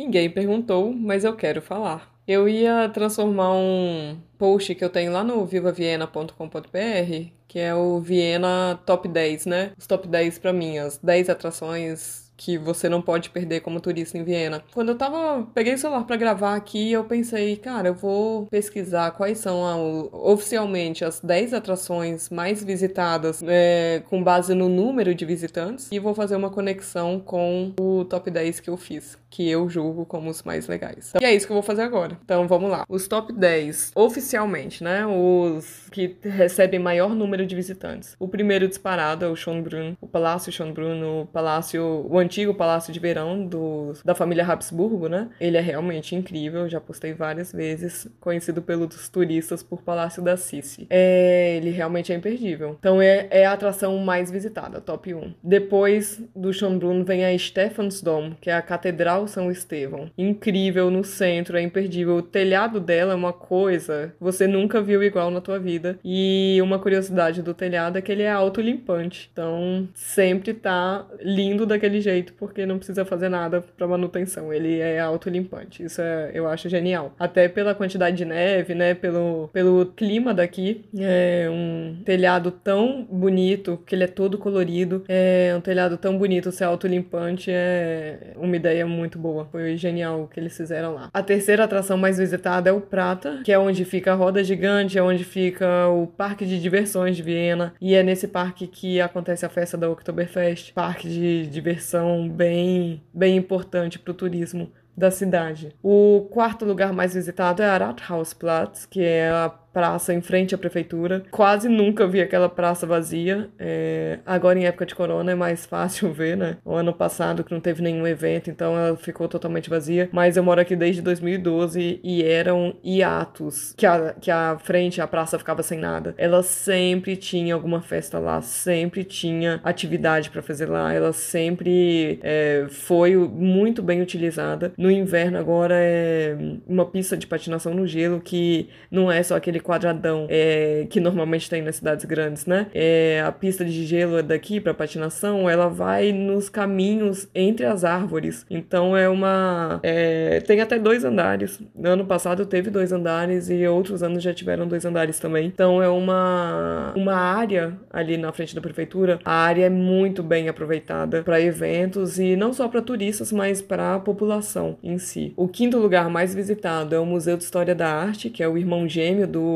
Ninguém perguntou, mas eu quero falar. Eu ia transformar um post que eu tenho lá no vivaviena.com.br, que é o Viena Top 10, né? Os top 10 para mim, as 10 atrações que você não pode perder como turista em Viena. Quando eu tava, peguei o celular para gravar aqui, eu pensei, cara, eu vou pesquisar quais são a, oficialmente as 10 atrações mais visitadas é, com base no número de visitantes e vou fazer uma conexão com o top 10 que eu fiz, que eu julgo como os mais legais. Então, e é isso que eu vou fazer agora. Então vamos lá. Os top 10 oficialmente, né? Os que recebem maior número de visitantes. O primeiro disparado é o Schönbrunn, o Palácio Schönbrunn, o Palácio o antigo Palácio de Verão do, da família Habsburgo, né? Ele é realmente incrível, já postei várias vezes, conhecido pelos turistas por Palácio da Sissi. É, ele realmente é imperdível. Então é, é a atração mais visitada, top 1. Depois do Schönbrunn vem a Stephansdom, que é a Catedral São Estevão. Incrível no centro, é imperdível. O telhado dela é uma coisa você nunca viu igual na tua vida. E uma curiosidade do telhado é que ele é autolimpante. Então sempre tá lindo daquele jeito porque não precisa fazer nada para manutenção. Ele é autolimpante. Isso é, eu acho genial. Até pela quantidade de neve, né? Pelo, pelo clima daqui. É um telhado tão bonito, que ele é todo colorido. É um telhado tão bonito ser autolimpante. É uma ideia muito boa. Foi genial o que eles fizeram lá. A terceira atração mais visitada é o Prata, que é onde fica a roda gigante, é onde fica o parque de diversões de Viena. E é nesse parque que acontece a festa da Oktoberfest. Parque de diversão bem, bem importante para o turismo da cidade. O quarto lugar mais visitado é a Rathausplatz, que é a praça em frente à prefeitura. Quase nunca vi aquela praça vazia. É... Agora, em época de corona, é mais fácil ver, né? O ano passado, que não teve nenhum evento, então ela ficou totalmente vazia. Mas eu moro aqui desde 2012 e eram hiatos que a, que a frente, a praça ficava sem nada. Ela sempre tinha alguma festa lá, sempre tinha atividade para fazer lá. Ela sempre é, foi muito bem utilizada. No inverno, agora, é uma pista de patinação no gelo que não é só aquele aquele quadradão é, que normalmente tem nas cidades grandes, né? É, a pista de gelo é daqui para patinação, ela vai nos caminhos entre as árvores. Então é uma. É, tem até dois andares. No ano passado teve dois andares e outros anos já tiveram dois andares também. Então é uma, uma área ali na frente da prefeitura. A área é muito bem aproveitada para eventos e não só para turistas, mas para a população em si. O quinto lugar mais visitado é o Museu de História da Arte, que é o irmão gêmeo do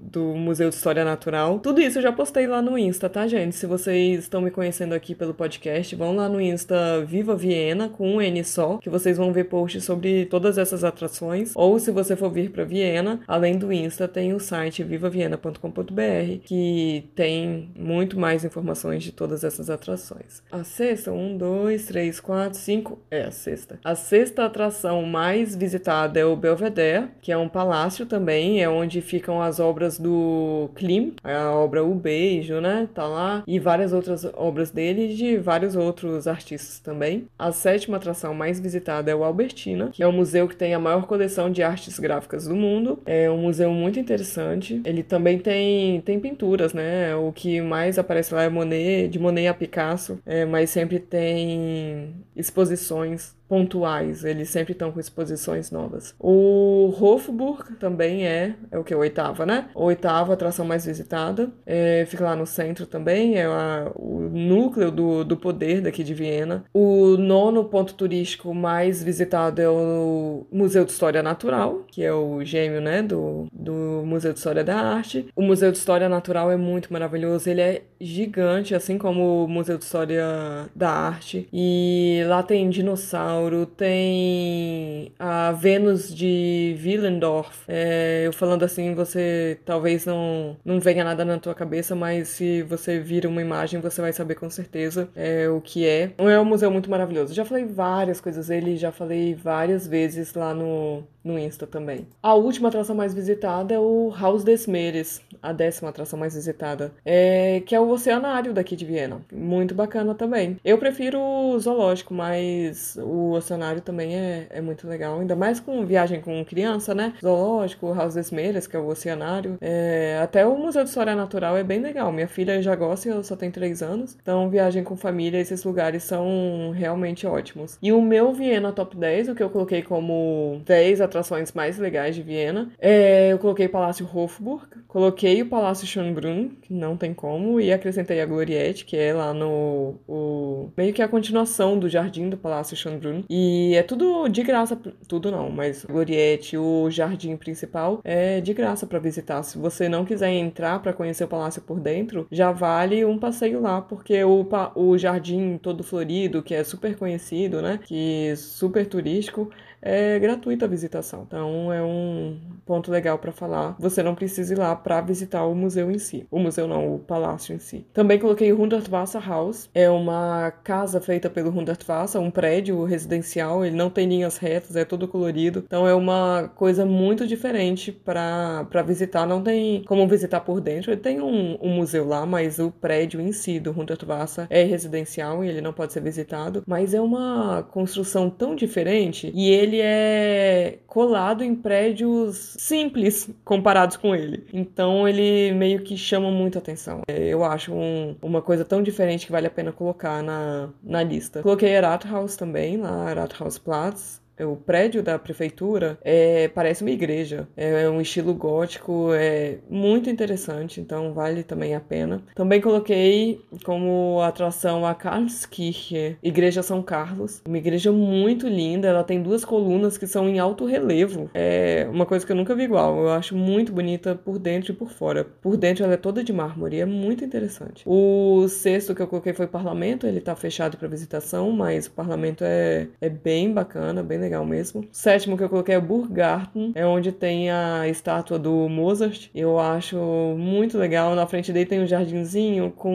do, Museu de História Natural. Tudo isso eu já postei lá no Insta, tá, gente? Se vocês estão me conhecendo aqui pelo podcast, vão lá no Insta Viva Viena, com um N só, que vocês vão ver posts sobre todas essas atrações. Ou se você for vir para Viena, além do Insta, tem o site vivaviena.com.br, que tem muito mais informações de todas essas atrações. A sexta, um, dois, três, quatro, cinco, é a sexta. A sexta atração mais visitada é o Belvedere, que é um palácio também, é onde ficam são as obras do Klim, a obra O Beijo, né? Tá lá. E várias outras obras dele e de vários outros artistas também. A sétima atração mais visitada é o Albertina, que é um museu que tem a maior coleção de artes gráficas do mundo. É um museu muito interessante. Ele também tem, tem pinturas, né? O que mais aparece lá é Monet, de Monet a Picasso, é, mas sempre tem exposições pontuais, eles sempre estão com exposições novas. O Hofburg também é, é o que? Oitava, né? Oitava atração mais visitada. É, fica lá no centro também, é a, o núcleo do, do poder daqui de Viena. O nono ponto turístico mais visitado é o Museu de História Natural, que é o gêmeo, né, do, do Museu de História da Arte. O Museu de História Natural é muito maravilhoso, ele é gigante, assim como o Museu de História da Arte. E lá tem dinossauro tem a Vênus de Willendorf. É, eu falando assim, você talvez não, não venha nada na tua cabeça, mas se você vir uma imagem, você vai saber com certeza é, o que é. É um museu muito maravilhoso. Já falei várias coisas dele, já falei várias vezes lá no no Insta também. A última atração mais visitada é o Haus des Meeres, a décima atração mais visitada, é, que é o oceanário daqui de Viena. Muito bacana também. Eu prefiro o zoológico, mas o oceanário também é, é muito legal, ainda mais com viagem com criança, né? Zoológico, Haus des Meeres, que é o oceanário. É, até o Museu de História Natural é bem legal. Minha filha já gosta e ela só tem 3 anos, então viagem com família, esses lugares são realmente ótimos. E o meu Viena Top 10, o que eu coloquei como 10 atrações mais legais de Viena, é, eu coloquei Palácio Hofburg, coloquei o Palácio Schönbrunn, que não tem como, e acrescentei a Gloriette, que é lá no. O, meio que a continuação do jardim do Palácio Schönbrunn. E é tudo de graça, tudo não, mas Gloriette, o jardim principal, é de graça para visitar. Se você não quiser entrar para conhecer o palácio por dentro, já vale um passeio lá, porque o, o jardim todo florido, que é super conhecido, né? Que é super turístico, é gratuita a visitação. Então é um ponto legal para falar. Você não precisa ir lá para visitar o museu em si. O museu não, o palácio em si. Também coloquei o Hundertwasser House. É uma casa feita pelo Hundertwasser, um prédio residencial. Ele não tem linhas retas, é todo colorido. Então é uma coisa muito diferente para visitar. Não tem como visitar por dentro. Ele tem um, um museu lá, mas o prédio em si do Hundertwasser é residencial e ele não pode ser visitado. Mas é uma construção tão diferente e ele ele é colado em prédios simples comparados com ele. Então ele meio que chama muita atenção. É, eu acho um, uma coisa tão diferente que vale a pena colocar na, na lista. Coloquei Rathaus também, lá, Rathausplatz. É, o prédio da prefeitura é, parece uma igreja. É, é um estilo gótico, é muito interessante, então vale também a pena. Também coloquei como atração a Karlskirche, Igreja São Carlos. Uma igreja muito linda, ela tem duas colunas que são em alto relevo. É uma coisa que eu nunca vi igual. Eu acho muito bonita por dentro e por fora. Por dentro ela é toda de mármore, é muito interessante. O sexto que eu coloquei foi o parlamento, ele tá fechado para visitação, mas o parlamento é, é bem bacana, bem legal mesmo. Sétimo que eu coloquei é Burgarten, é onde tem a estátua do Mozart. Eu acho muito legal. Na frente dele tem um jardinzinho com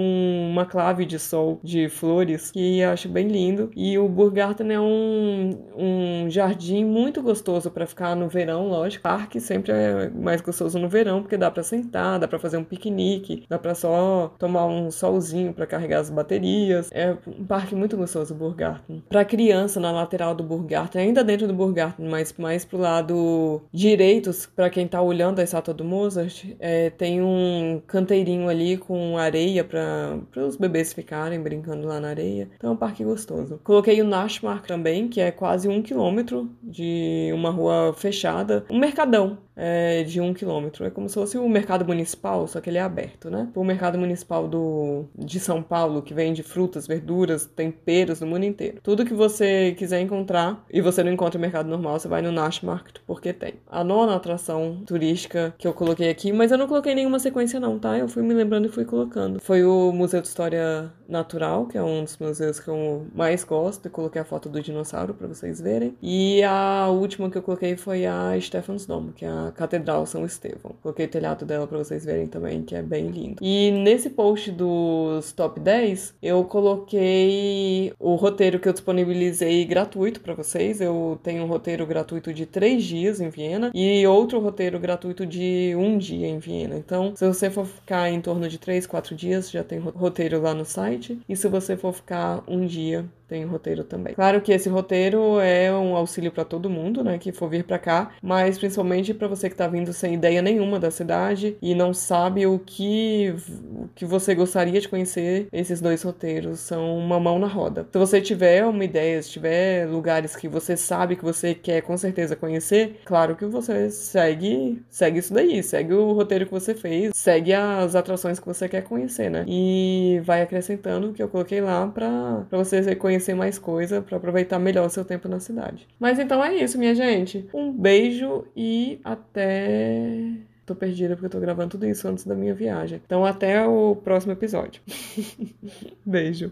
uma clave de sol de flores, que eu acho bem lindo. E o Burgarten é um, um jardim muito gostoso para ficar no verão, lógico. Parque sempre é mais gostoso no verão, porque dá para sentar, dá para fazer um piquenique, dá para só tomar um solzinho para carregar as baterias. É um parque muito gostoso, o Burgarten. Para criança, na lateral do Burgarten, ainda ainda dentro do Burgarten, mas mais pro lado direito, para quem tá olhando a estátua do Mozart, é, tem um canteirinho ali com areia para os bebês ficarem brincando lá na areia. Então é um parque gostoso. Coloquei o Nashmark também, que é quase um quilômetro de uma rua fechada, um mercadão é, de um quilômetro. É como se fosse o mercado municipal, só que ele é aberto, né? O mercado municipal do, de São Paulo, que vende frutas, verduras, temperos do mundo inteiro. Tudo que você quiser encontrar e você não encontra no mercado normal, você vai no Nash Market, porque tem. A nona atração turística que eu coloquei aqui, mas eu não coloquei nenhuma sequência não, tá? Eu fui me lembrando e fui colocando. Foi o Museu de História Natural, que é um dos museus que eu mais gosto, e coloquei a foto do dinossauro para vocês verem. E a última que eu coloquei foi a Stephansdom, que é a Catedral São Estevão. Coloquei o telhado dela para vocês verem também, que é bem lindo. E nesse post dos top 10, eu coloquei o roteiro que eu disponibilizei gratuito para vocês. Eu tenho um roteiro gratuito de três dias em Viena e outro roteiro gratuito de um dia em Viena. Então, se você for ficar em torno de três, quatro dias, já tem roteiro lá no site. E se você for ficar um dia, tem roteiro também. Claro que esse roteiro é um auxílio para todo mundo, né, que for vir para cá, mas principalmente para você que tá vindo sem ideia nenhuma da cidade e não sabe o que o que você gostaria de conhecer, esses dois roteiros são uma mão na roda. Se você tiver uma ideia, se tiver lugares que você sabe que você quer com certeza conhecer, claro que você segue, segue isso daí, segue o roteiro que você fez, segue as atrações que você quer conhecer, né? E vai acrescentando o que eu coloquei lá para você conhecer conhecer mais coisa, para aproveitar melhor o seu tempo na cidade. Mas então é isso, minha gente. Um beijo e até. Tô perdida porque eu tô gravando tudo isso antes da minha viagem. Então até o próximo episódio. beijo.